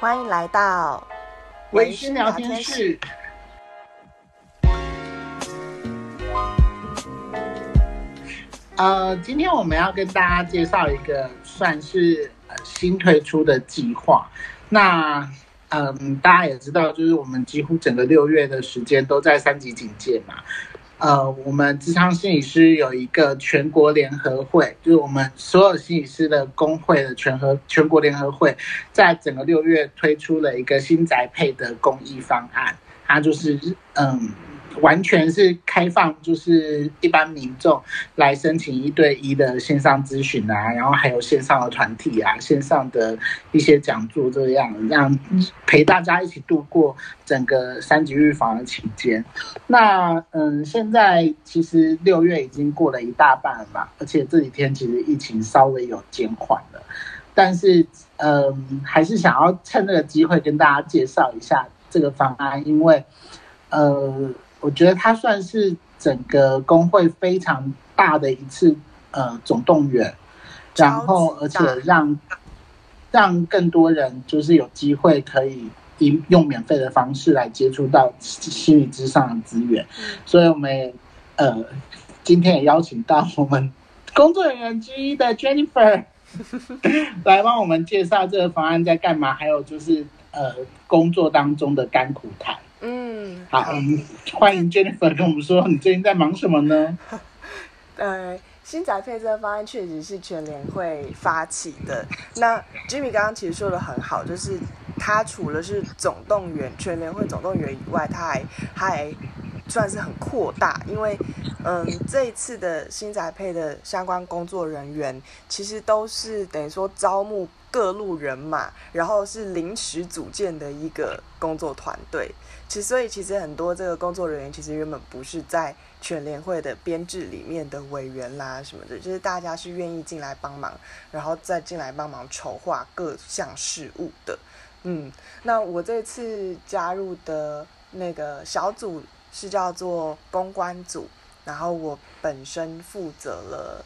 欢迎来到微醺聊天室。呃，今天我们要跟大家介绍一个算是新推出的计划。那嗯，大家也知道，就是我们几乎整个六月的时间都在三级警戒嘛。呃，我们智商心理师有一个全国联合会，就是我们所有心理师的工会的全合全国联合会，在整个六月推出了一个新宅配的公益方案，它就是嗯。完全是开放，就是一般民众来申请一对一的线上咨询啊，然后还有线上的团体啊，线上的一些讲座，这样让陪大家一起度过整个三级预防的期间。那嗯，现在其实六月已经过了一大半了嘛，而且这几天其实疫情稍微有减缓了，但是嗯，还是想要趁这个机会跟大家介绍一下这个方案，因为呃。我觉得它算是整个工会非常大的一次呃总动员，然后而且让让更多人就是有机会可以以用免费的方式来接触到心理之上的资源，所以我们呃今天也邀请到我们工作人员之一的 Jennifer 来帮我们介绍这个方案在干嘛，还有就是呃工作当中的甘苦谈。嗯，好，嗯，欢迎 Jennifer 跟我们说，你最近在忙什么呢？呃，新宅配这个方案确实是全联会发起的。那 Jimmy 刚刚其实说的很好，就是他除了是总动员全联会总动员以外，他还他还算是很扩大，因为嗯，这一次的新宅配的相关工作人员，其实都是等于说招募各路人马，然后是临时组建的一个工作团队。其实，所以其实很多这个工作人员其实原本不是在全联会的编制里面的委员啦什么的，就是大家是愿意进来帮忙，然后再进来帮忙筹划各项事务的。嗯，那我这次加入的那个小组是叫做公关组，然后我本身负责了，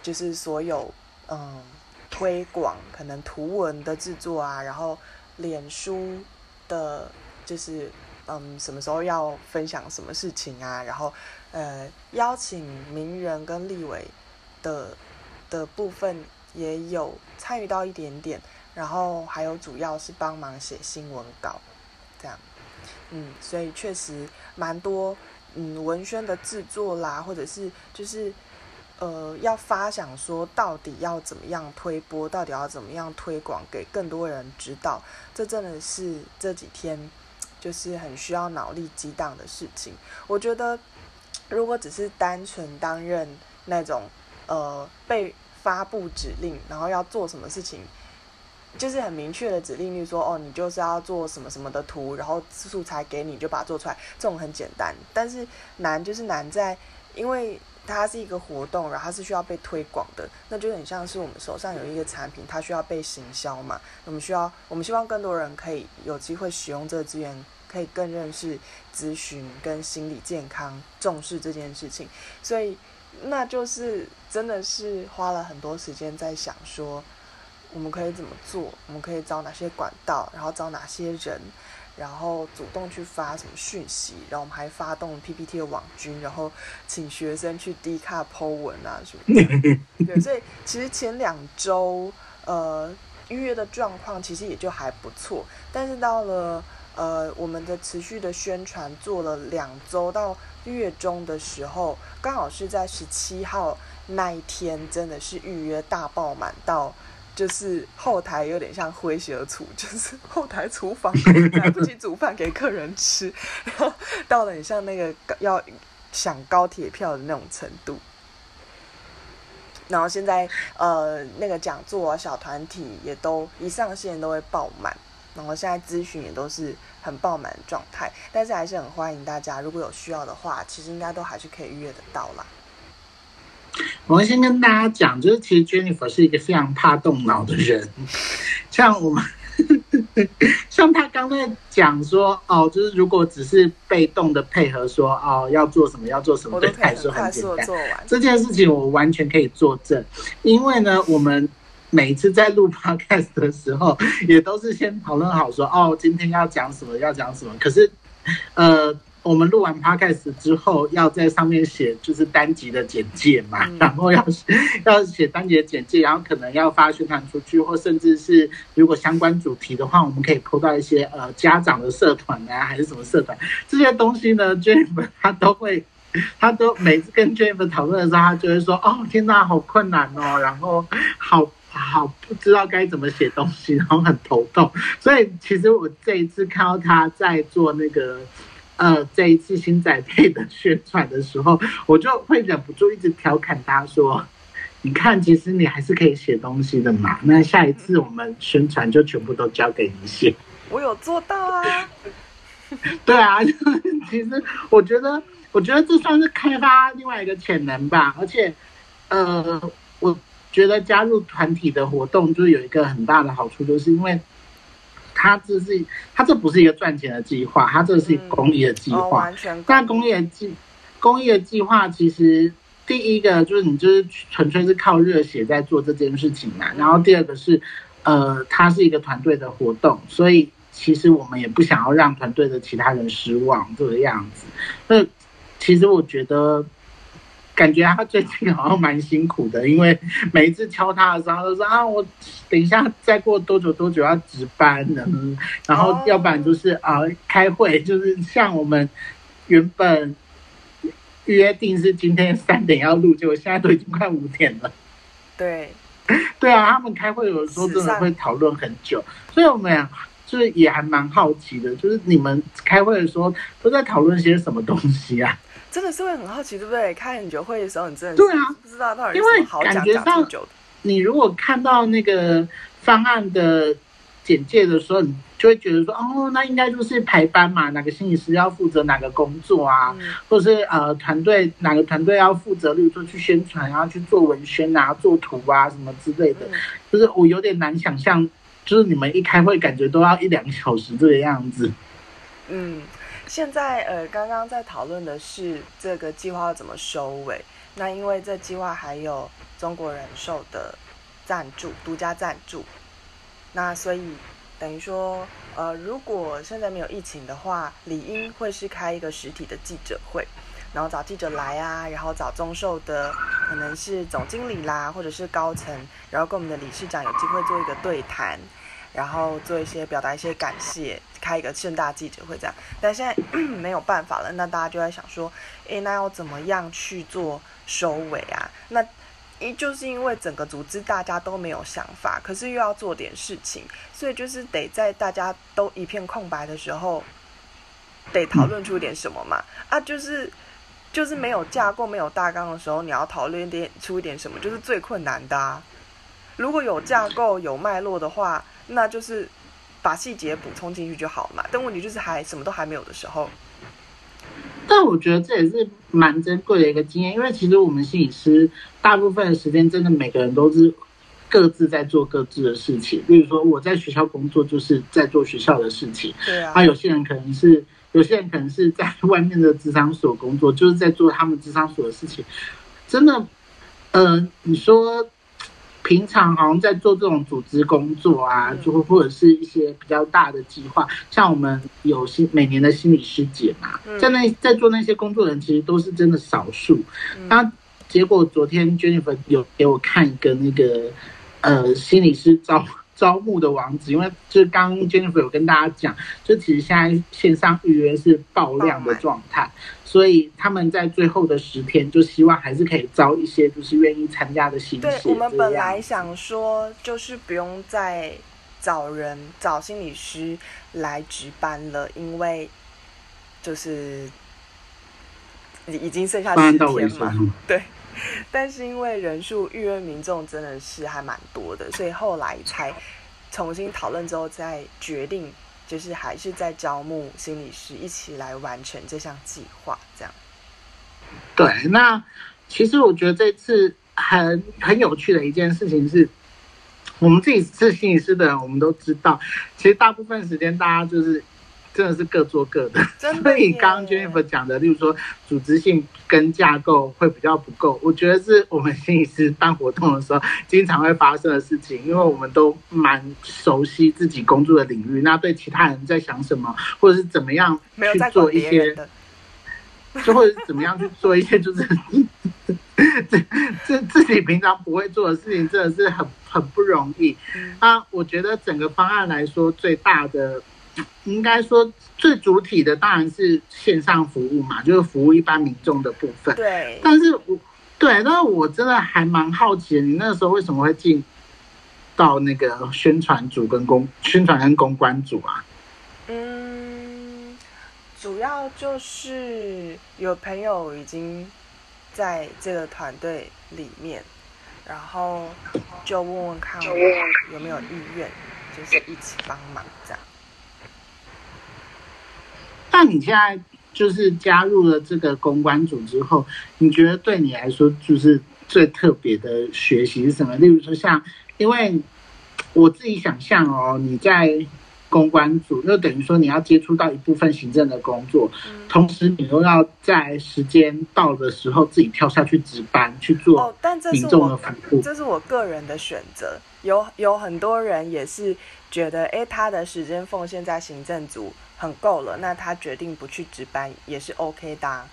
就是所有嗯推广可能图文的制作啊，然后脸书的，就是。嗯，什么时候要分享什么事情啊？然后，呃，邀请名人跟立委的的部分也有参与到一点点，然后还有主要是帮忙写新闻稿，这样，嗯，所以确实蛮多，嗯，文宣的制作啦，或者是就是，呃，要发想说到底要怎么样推播，到底要怎么样推广给更多人知道，这真的是这几天。就是很需要脑力激荡的事情。我觉得，如果只是单纯担任那种呃被发布指令，然后要做什么事情，就是很明确的指令，例如说哦，你就是要做什么什么的图，然后素材给你就把它做出来，这种很简单。但是难就是难在，因为它是一个活动，然后它是需要被推广的，那就很像是我们手上有一个产品，它需要被行销嘛。我们需要，我们希望更多人可以有机会使用这个资源。可以更认识咨询跟心理健康，重视这件事情，所以那就是真的是花了很多时间在想说，我们可以怎么做，我们可以找哪些管道，然后找哪些人，然后主动去发什么讯息，然后我们还发动 PPT 的网军，然后请学生去 D 卡 Po 文啊什么的。对，所以其实前两周呃预约的状况其实也就还不错，但是到了。呃，我们的持续的宣传做了两周，到月中的时候，刚好是在十七号那一天，真的是预约大爆满到，就是后台有点像灰蛇厨，就是后台厨房来不及煮饭给客人吃，然后到了很像那个要抢高铁票的那种程度。然后现在呃，那个讲座，小团体也都一上线都会爆满。然后现在咨询也都是很爆满的状态，但是还是很欢迎大家，如果有需要的话，其实应该都还是可以预约得到啦。我先跟大家讲，就是其实 Jennifer 是一个非常怕动脑的人，像我们，像他刚才讲说，哦，就是如果只是被动的配合说，哦，要做什么要做什么，对他来说很简单。这件事情我完全可以作证，因为呢，我们。每一次在录 podcast 的时候，也都是先讨论好说，哦，今天要讲什么，要讲什么。可是，呃，我们录完 podcast 之后，要在上面写就是单集的简介嘛，然后要要写单集的简介，然后可能要发宣传出去，或甚至是如果相关主题的话，我们可以 po 到一些呃家长的社团啊，还是什么社团，这些东西呢，Jennifer 他都会。他都每次跟 Jennifer 讨论的时候，他就会说：“哦，天哪，好困难哦，然后好好不知道该怎么写东西，然后很头痛。”所以其实我这一次看到他在做那个呃这一次新仔配的宣传的时候，我就会忍不住一直调侃他说：“你看，其实你还是可以写东西的嘛。那下一次我们宣传就全部都交给你写。”我有做到啊。对啊，其实我觉得。我觉得这算是开发另外一个潜能吧，而且，呃，我觉得加入团体的活动就有一个很大的好处，就是因为它这是他这不是一个赚钱的计划，他这是一个公益的计划。但公益的计公益的计划其实第一个就是你就是纯粹是靠热血在做这件事情嘛，然后第二个是呃，它是一个团队的活动，所以其实我们也不想要让团队的其他人失望这个样子。那其实我觉得，感觉他最近好像蛮辛苦的，因为每一次敲他的时候，他都说啊，我等一下再过多久多久要值班呢，然后要不然就是啊开会，就是像我们原本约定是今天三点要录，结果现在都已经快五点了。对，对啊，他们开会有的时候真的会讨论很久，所以我们俩。就是也还蛮好奇的，就是你们开会的时候都在讨论些什么东西啊？真的是会很好奇，对不对？开很久会的时候，你真的对啊，不知道到底因为感觉上，你如果看到那个方案的简介的时候，你就会觉得说，哦，那应该就是排班嘛，哪个心理师要负责哪个工作啊，嗯、或者是呃团队哪个团队要负责，例如说去宣传，然后去做文宣啊、做图啊什么之类的，嗯、就是我有点难想象。就是你们一开会，感觉都要一两个小时这个样子。嗯，现在呃，刚刚在讨论的是这个计划要怎么收尾。那因为这计划还有中国人寿的赞助，独家赞助。那所以等于说，呃，如果现在没有疫情的话，理应会是开一个实体的记者会，然后找记者来啊，然后找中寿的可能是总经理啦，或者是高层，然后跟我们的理事长有机会做一个对谈。然后做一些表达一些感谢，开一个盛大记者会这样，但现在 没有办法了，那大家就在想说，诶，那要怎么样去做收尾啊？那一就是因为整个组织大家都没有想法，可是又要做点事情，所以就是得在大家都一片空白的时候，得讨论出一点什么嘛。啊，就是就是没有架构、没有大纲的时候，你要讨论点出一点什么，就是最困难的啊。如果有架构、有脉络的话。那就是把细节补充进去就好嘛。但问题就是还什么都还没有的时候。但我觉得这也是蛮珍贵的一个经验，因为其实我们心理师大部分的时间，真的每个人都是各自在做各自的事情。例如说我在学校工作，就是在做学校的事情。对啊。啊，有些人可能是有些人可能是在外面的咨商所工作，就是在做他们咨商所的事情。真的，呃，你说。平常好像在做这种组织工作啊，就会或者是一些比较大的计划，像我们有心每年的心理师节嘛，在那在做那些工作的人，其实都是真的少数。那结果昨天 Jennifer 有给我看一个那个呃心理师招 招募的网址，因为就是刚 Jennifer 有跟大家讲，就其实现在线上预约是爆量的状态。所以他们在最后的十天，就希望还是可以招一些就是愿意参加的心理师。对，我们本来想说，就是不用再找人找心理师来值班了，因为就是已经剩下十天嘛。对，但是因为人数预约民众真的是还蛮多的，所以后来才重新讨论之后再决定。就是还是在招募心理师一起来完成这项计划，这样。对，那其实我觉得这次很很有趣的一件事情是，我们自己是心理师的人，我们都知道，其实大部分时间大家就是真的是各做各的。的所以刚刚 Jennifer 讲的，例如说组织性跟架构会比较不够，我觉得是我们心理师办活动的时候经常会发生的事情，因为我们都蛮熟悉自己工作的领域，那对其他人在想什么，或者是怎么样去做一些，就或者是怎么样去做一些，就是 这这自己平常不会做的事情，真的是很很不容易。那我觉得整个方案来说，最大的。应该说最主体的当然是线上服务嘛，就是服务一般民众的部分。对。但是我对，但是我真的还蛮好奇，你那时候为什么会进到那个宣传组跟公宣传跟公关组啊？嗯，主要就是有朋友已经在这个团队里面，然后就问问看我有没有意愿，就是一起帮忙这样。那你现在就是加入了这个公关组之后，你觉得对你来说就是最特别的学习是什么？例如说，像因为我自己想象哦，你在公关组，那等于说你要接触到一部分行政的工作，同时你又要在时间到的时候自己跳下去值班去做民众的服务。哦，这是我个人的选择。有有很多人也是觉得，哎，他的时间奉献在行政组。很够了，那他决定不去值班也是 OK 的啊。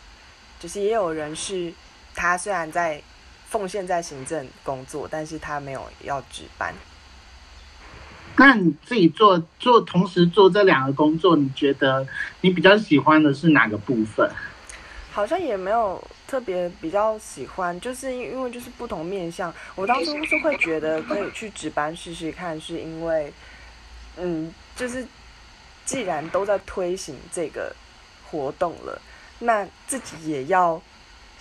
就是也有人是，他虽然在奉献在行政工作，但是他没有要值班。那你自己做做同时做这两个工作，你觉得你比较喜欢的是哪个部分？好像也没有特别比较喜欢，就是因为就是不同面向。我当初是会觉得可以去值班试试看，是因为，嗯，就是。既然都在推行这个活动了，那自己也要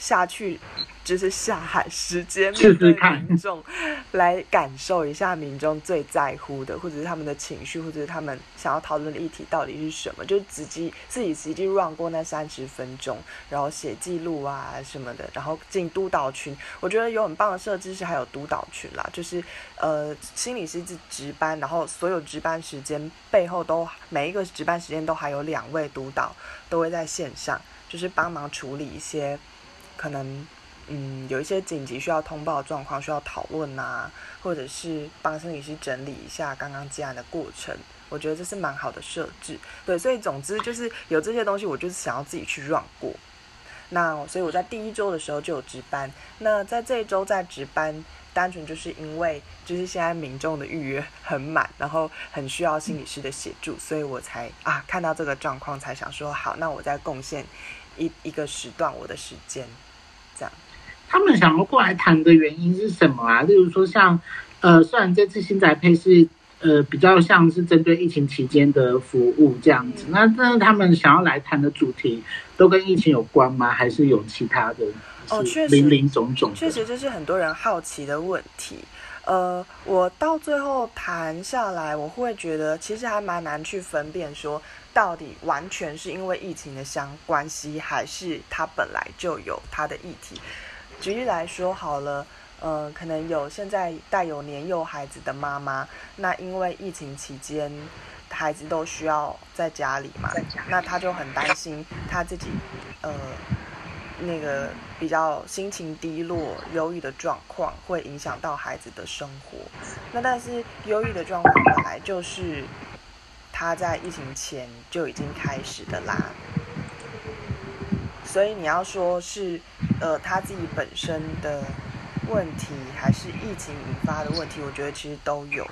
下去，就是下海时间面对民众，来感受一下民众最在乎的，或者是他们的情绪，或者是他们想要讨论的议题到底是什么，就自己自己实际 run 过那三十分钟，然后写记录啊什么的，然后进督导群。我觉得有很棒的设置是还有督导群啦，就是呃心理师是值班，然后所有值班时间背后都每一个值班时间都还有两位督导都会在线上，就是帮忙处理一些。可能，嗯，有一些紧急需要通报状况需要讨论啊，或者是帮心理师整理一下刚刚接案的过程，我觉得这是蛮好的设置。对，所以总之就是有这些东西，我就是想要自己去 run 过。那所以我在第一周的时候就有值班。那在这一周在值班，单纯就是因为就是现在民众的预约很满，然后很需要心理师的协助，所以我才啊看到这个状况才想说好，那我再贡献。一一个时段，我的时间，他们想要过来谈的原因是什么啊？例如说像，呃，虽然这次新宅配是呃比较像是针对疫情期间的服务这样子，那、那他们想要来谈的主题都跟疫情有关吗？还是有其他的？哦，确实，林林总总，确实这是很多人好奇的问题。呃，我到最后谈下来，我会觉得其实还蛮难去分辨说。到底完全是因为疫情的相关系，还是它本来就有它的议题？举例来说好了，呃，可能有现在带有年幼孩子的妈妈，那因为疫情期间孩子都需要在家里嘛，那他就很担心他自己，呃，那个比较心情低落、忧郁的状况会影响到孩子的生活。那但是忧郁的状况本来就是。他在疫情前就已经开始的啦，所以你要说是，呃，他自己本身的问题，还是疫情引发的问题，我觉得其实都有。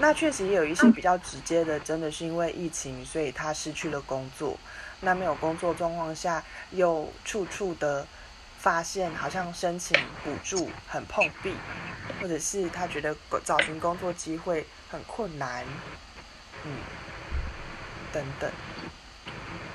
那确实也有一些比较直接的，真的是因为疫情，所以他失去了工作。那没有工作状况下，又处处的发现，好像申请补助很碰壁，或者是他觉得找寻工作机会很困难，嗯，等等，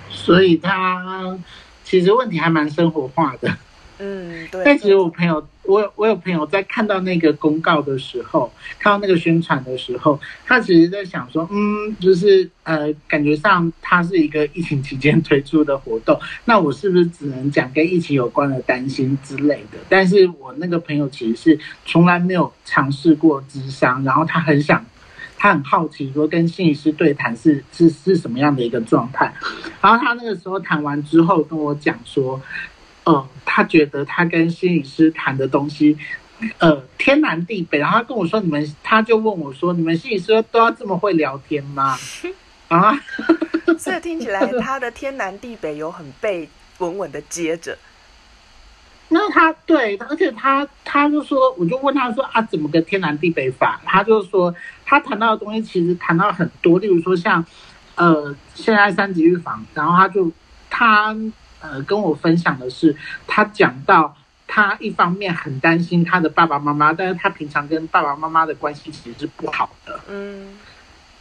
所以他其实问题还蛮生活化的。嗯，对。但其实我朋友，我有我有朋友在看到那个公告的时候，看到那个宣传的时候，他其实在想说，嗯，就是呃，感觉上它是一个疫情期间推出的活动，那我是不是只能讲跟疫情有关的担心之类的？但是我那个朋友其实是从来没有尝试过咨商，然后他很想他很好奇说跟心理师对谈是是是什么样的一个状态。然后他那个时候谈完之后跟我讲说，呃，他觉得他跟心理师谈的东西，呃，天南地北。然后他跟我说，你们他就问我说，你们心理师都要这么会聊天吗？啊，所以听起来他的天南地北有很被稳稳的接着。那他对，而且他他就说，我就问他说啊，怎么个天南地北法？他就说，他谈到的东西其实谈到很多，例如说像，呃，现在三级预防，然后他就他呃跟我分享的是，他讲到他一方面很担心他的爸爸妈妈，但是他平常跟爸爸妈妈的关系其实是不好的，嗯。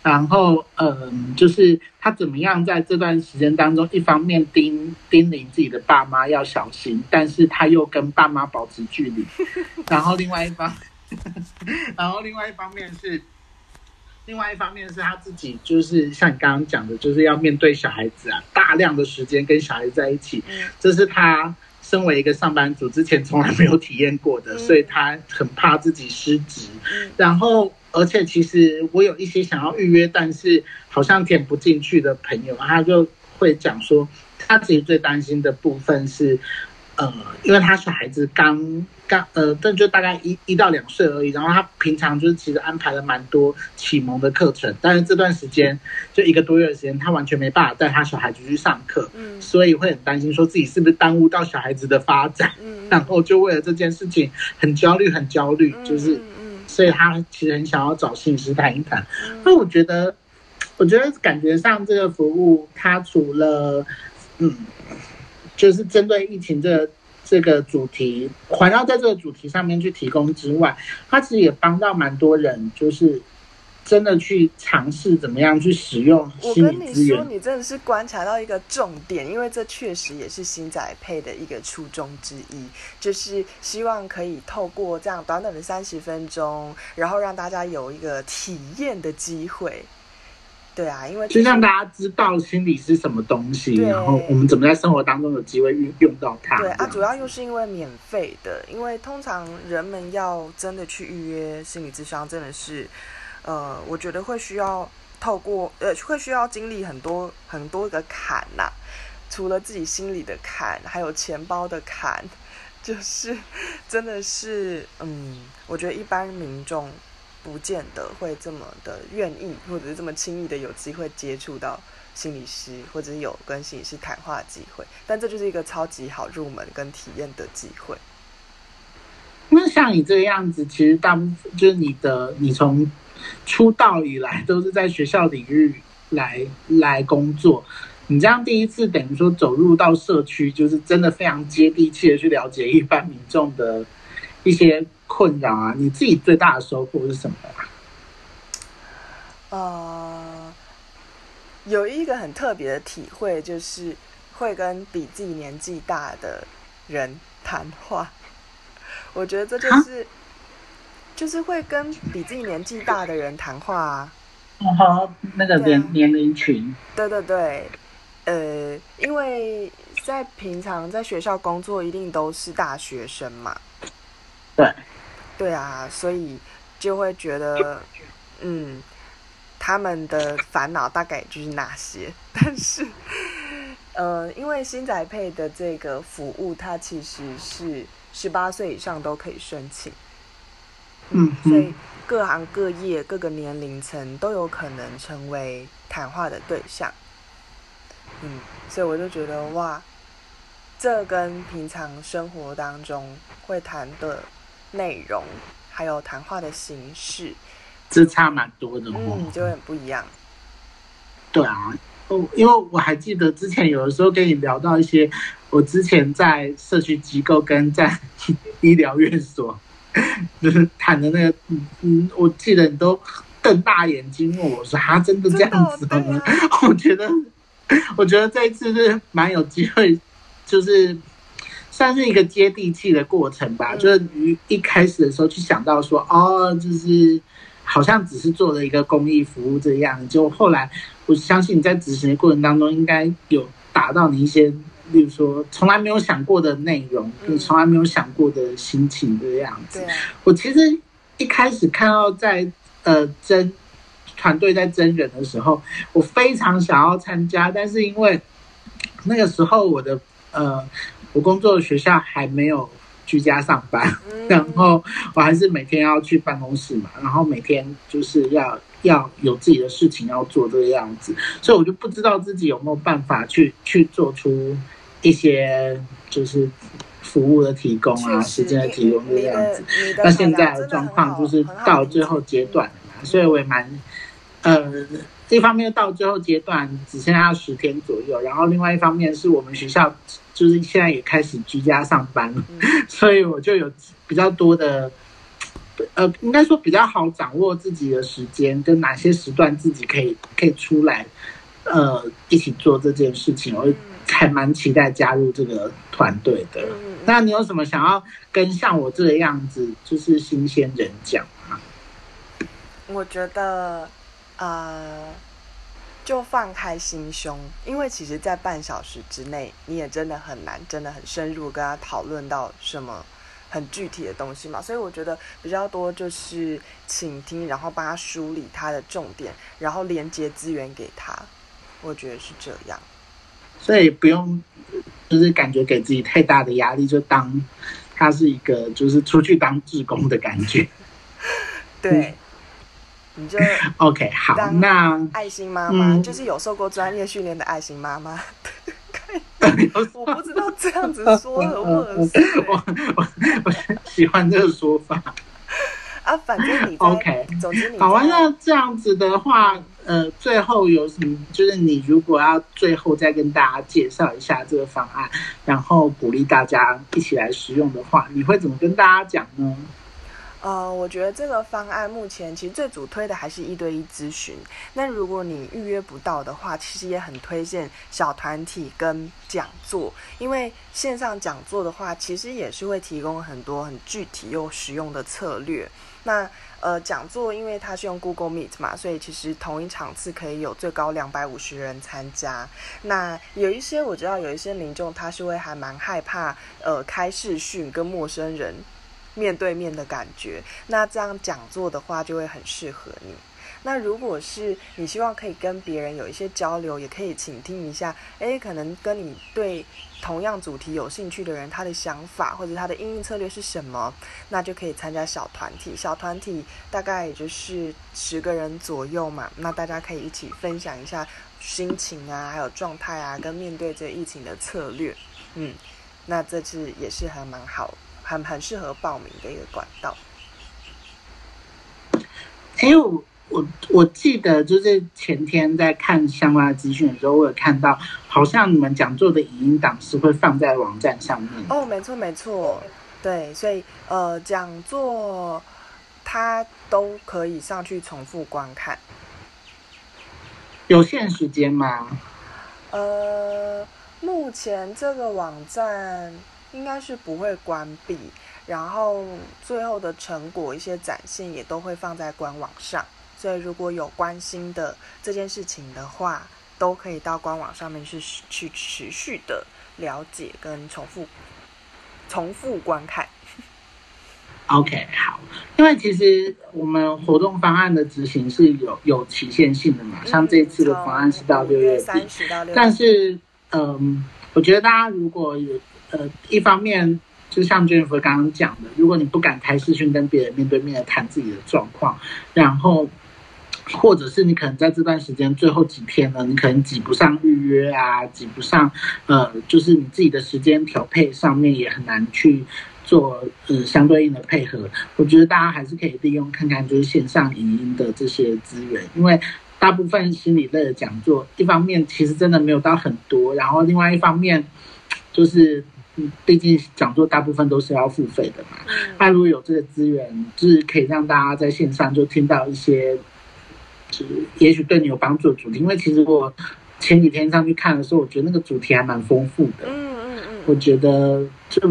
然后，嗯，就是他怎么样在这段时间当中，一方面叮叮咛自己的爸妈要小心，但是他又跟爸妈保持距离。然后另外一方，然后另外一方面是，另外一方面是他自己，就是像你刚刚讲的，就是要面对小孩子啊，大量的时间跟小孩子在一起，这是他身为一个上班族之前从来没有体验过的，所以他很怕自己失职。然后。而且其实我有一些想要预约，但是好像填不进去的朋友，他就会讲说，他自己最担心的部分是，呃，因为他小孩子刚刚呃，但就大概一一到两岁而已，然后他平常就是其实安排了蛮多启蒙的课程，但是这段时间就一个多月的时间，他完全没办法带他小孩子去上课，嗯，所以会很担心说自己是不是耽误到小孩子的发展，嗯，然后就为了这件事情很焦虑，很焦虑，就是。所以他其实很想要找心理师谈一谈，那我觉得，我觉得感觉上这个服务，它除了，嗯，就是针对疫情这个、这个主题，环绕在这个主题上面去提供之外，它其实也帮到蛮多人，就是。真的去尝试怎么样去使用心理资源。我跟你说，你真的是观察到一个重点，因为这确实也是新宅配的一个初衷之一，就是希望可以透过这样短短的三十分钟，然后让大家有一个体验的机会。对啊，因为就让大家知道心理是什么东西，然后我们怎么在生活当中有机会运用到它。对啊，主要又是因为免费的，因为通常人们要真的去预约心理咨商，真的是。呃，我觉得会需要透过呃，会需要经历很多很多个坎呐、除了自己心里的坎，还有钱包的坎，就是真的是，嗯，我觉得一般民众不见得会这么的愿意，或者是这么轻易的有机会接触到心理师，或者是有跟心理师谈话机会，但这就是一个超级好入门跟体验的机会。那像你这个样子，其实大部分就是你的，你从。出道以来都是在学校领域来来工作，你这样第一次等于说走入到社区，就是真的非常接地气的去了解一般民众的一些困扰啊。你自己最大的收获是什么啊？呃，有一个很特别的体会，就是会跟比自己年纪大的人谈话。我觉得这就是。就是会跟比自己年纪大的人谈话啊，哦，那个年、啊、年龄群，对对对，呃，因为在平常在学校工作，一定都是大学生嘛，对，对啊，所以就会觉得，嗯，他们的烦恼大概就是那些，但是，呃，因为新宅配的这个服务，它其实是十八岁以上都可以申请。嗯，所以各行各业、各个年龄层都有可能成为谈话的对象。嗯，所以我就觉得哇，这跟平常生活当中会谈的内容，还有谈话的形式，这差蛮多的。嗯，就很不一样。对啊，哦，因为我还记得之前有的时候跟你聊到一些，我之前在社区机构跟在 医疗院所。就是谈的那个，嗯嗯，我记得你都瞪大眼睛问我说：“他真的这样子吗？” 我觉得，我觉得这一次是蛮有机会，就是算是一个接地气的过程吧。就是你一开始的时候去想到说，哦，就是好像只是做了一个公益服务这样，就后来我相信你在执行的过程当中，应该有达到你一些。例如说，从来没有想过的内容，你从来没有想过的心情的样子。嗯、我其实一开始看到在呃真团队在真人的时候，我非常想要参加，但是因为那个时候我的呃，我工作的学校还没有居家上班，然后我还是每天要去办公室嘛，然后每天就是要要有自己的事情要做这个样子，所以我就不知道自己有没有办法去去做出一些就是。服务的提供啊，时间的提供这个样子。那现在的状况就是到最后阶段所以我也蛮，呃，一方面到最后阶段只剩下十天左右，然后另外一方面是我们学校就是现在也开始居家上班了，所以我就有比较多的，呃，应该说比较好掌握自己的时间跟哪些时段自己可以可以出来，呃，一起做这件事情。我还蛮期待加入这个团队的。那你有什么想要跟像我这个样子，就是新鲜人讲吗？我觉得，呃，就放开心胸，因为其实，在半小时之内，你也真的很难，真的很深入跟他讨论到什么很具体的东西嘛。所以我觉得比较多就是倾听，然后帮他梳理他的重点，然后连接资源给他。我觉得是这样。所以不用。就是感觉给自己太大的压力，就当他是一个，就是出去当志工的感觉。对，你就 OK 好。那爱心妈妈、嗯、就是有受过专业训练的爱心妈妈。我不知道这样子说合不合适。我我我喜欢这个说法。啊，反正你 OK，总之你好啊。那这样子的话。呃，最后有什么？就是你如果要最后再跟大家介绍一下这个方案，然后鼓励大家一起来使用的话，你会怎么跟大家讲呢？呃，我觉得这个方案目前其实最主推的还是一对一咨询。那如果你预约不到的话，其实也很推荐小团体跟讲座，因为线上讲座的话，其实也是会提供很多很具体又实用的策略。那呃，讲座因为它是用 Google Meet 嘛，所以其实同一场次可以有最高两百五十人参加。那有一些我知道有一些民众他是会还蛮害怕呃开视讯跟陌生人面对面的感觉，那这样讲座的话就会很适合你。那如果是你希望可以跟别人有一些交流，也可以倾听一下，诶，可能跟你对同样主题有兴趣的人，他的想法或者他的应用策略是什么，那就可以参加小团体。小团体大概也就是十个人左右嘛，那大家可以一起分享一下心情啊，还有状态啊，跟面对这疫情的策略。嗯，那这次也是还蛮好，很很适合报名的一个管道。还有。我我记得就是前天在看相关的资讯的时候，我有看到，好像你们讲座的影音档是会放在网站上面。哦，没错没错，对，所以呃，讲座它都可以上去重复观看。有限时间吗？呃，目前这个网站应该是不会关闭，然后最后的成果一些展现也都会放在官网上。所以，如果有关心的这件事情的话，都可以到官网上面去去持续的了解跟重复重复观看。OK，好，因为其实我们活动方案的执行是有有期限性的嘛，像这次的方案是到六月底，但是，嗯，我觉得大家如果有呃，一方面就像 Jennifer 刚刚讲的，如果你不敢开视讯跟别人面对面的谈自己的状况，然后。或者是你可能在这段时间最后几天呢，你可能挤不上预约啊，挤不上，呃，就是你自己的时间调配上面也很难去做呃相对应的配合。我觉得大家还是可以利用看看就是线上影音的这些资源，因为大部分心理类的讲座，一方面其实真的没有到很多，然后另外一方面就是，毕竟讲座大部分都是要付费的嘛。那如果有这个资源，就是可以让大家在线上就听到一些。也许对你有帮助的主题，因为其实我前几天上去看的时候，我觉得那个主题还蛮丰富的。嗯嗯嗯，我觉得就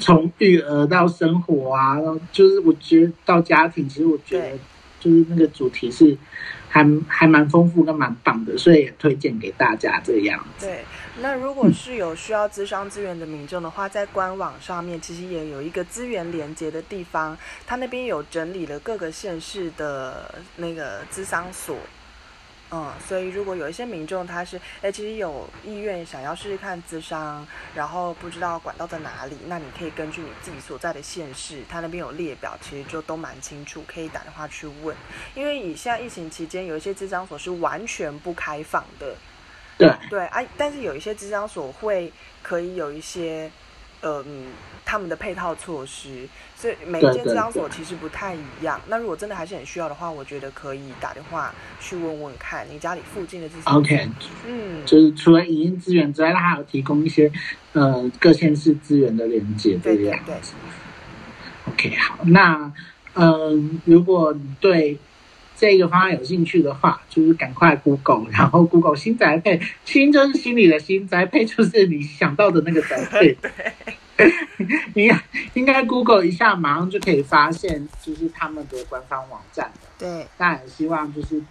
从育儿到生活啊，然后就是我觉得到家庭，其实我觉得就是那个主题是还还蛮丰富跟蛮棒的，所以也推荐给大家这样子。对，那如果是有需要咨商资源的民众的话，在官网上面其实也有一个资源连接的地方，他那边有整理了各个县市的那个咨商所。嗯，所以如果有一些民众他是哎，其实有意愿想要试试看咨商，然后不知道管道在哪里，那你可以根据你自己所在的县市，他那边有列表，其实就都蛮清楚，可以打电话去问。因为以现在疫情期间，有一些咨商所是完全不开放的，对 对啊，但是有一些咨商所会可以有一些。嗯，他们的配套措施，所以每一间咨商所其实不太一样。那如果真的还是很需要的话，我觉得可以打电话去问问看，你家里附近的咨商所。OK，嗯，就是除了影音资源之外，它还有提供一些呃各县市资源的连接，对对对。OK，好，那嗯、呃，如果你对这个方案有兴趣的话，就是赶快 Google，然后 Google 新宅配，新就是心里的新，宅配就是你想到的那个宅配。对 你应该 Google 一下，马上就可以发现，就是他们的官方网站。对，那也希望就是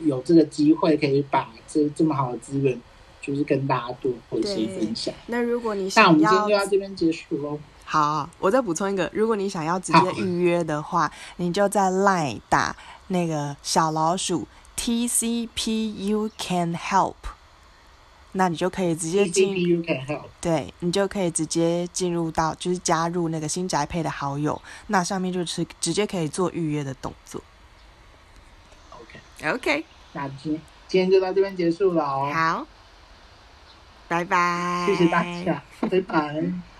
有这个机会，可以把这这么好的资源，就是跟大家多回些分享。那如果你想要，那我们今天就到这边结束喽。好，我再补充一个，如果你想要直接预约的话，你就在 Line 打那个小老鼠 T C P U can help。那你就可以直接进，对，你就可以直接进入到，就是加入那个新宅配的好友，那上面就是直接可以做预约的动作。OK OK，那今今天就到这边结束了哦。好，拜拜，谢谢大家，拜拜。